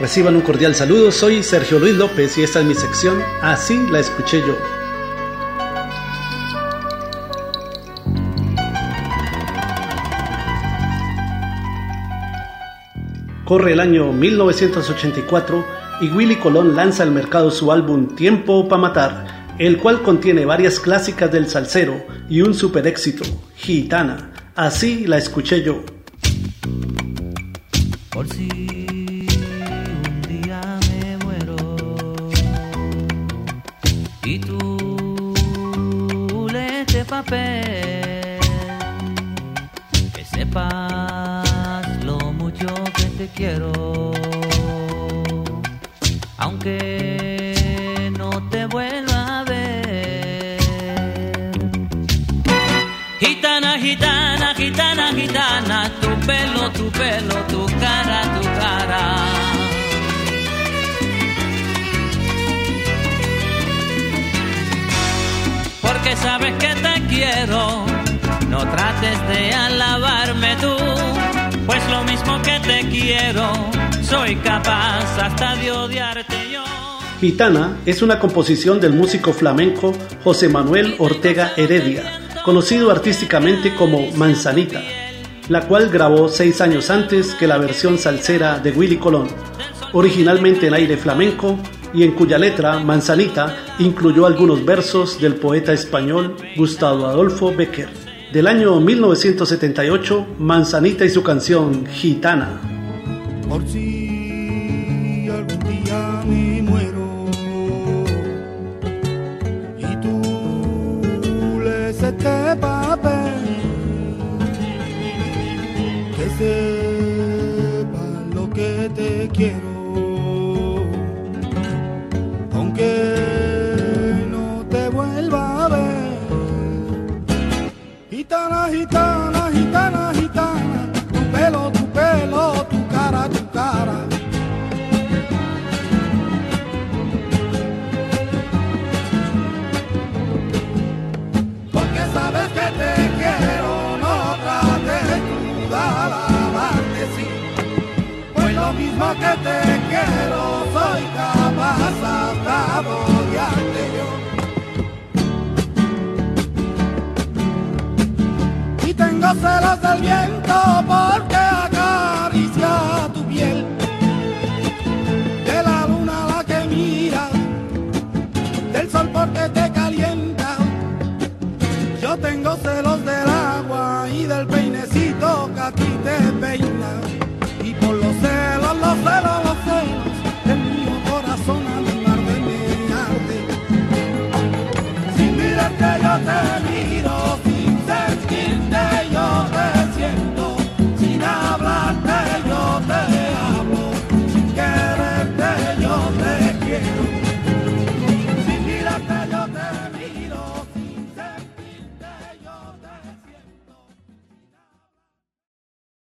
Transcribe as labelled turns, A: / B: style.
A: Reciban un cordial saludo, soy Sergio Luis López y esta es mi sección Así la escuché yo. Corre el año 1984 y Willy Colón lanza al mercado su álbum Tiempo pa' Matar, el cual contiene varias clásicas del salsero y un super éxito, Gitana. Así la escuché yo.
B: Por que sepas lo mucho que te quiero, aunque no te vuelva a ver. Gitana, gitana, gitana, gitana, tu pelo, tu pelo, tu
A: Gitana es una composición del músico flamenco José Manuel Ortega Heredia, conocido artísticamente como Manzanita, la cual grabó seis años antes que la versión salsera de Willy Colón, originalmente en aire flamenco y en cuya letra Manzanita incluyó algunos versos del poeta español Gustavo Adolfo Becker. Del año 1978, Manzanita y su canción Gitana.
C: Por si algún día me muero y tú lees este papel, que sepa lo que te quiero, Gitana, gitana, gitana, gitana, tu pelo, tu pelo, tu cara, tu cara. Porque sabes que te quiero, no trates de alabarte, sí. Pues lo mismo que te quiero, soy capaz hasta de celos del viento porque acaricia tu piel. De la luna la que miras, del sol porque te calienta. Yo tengo celos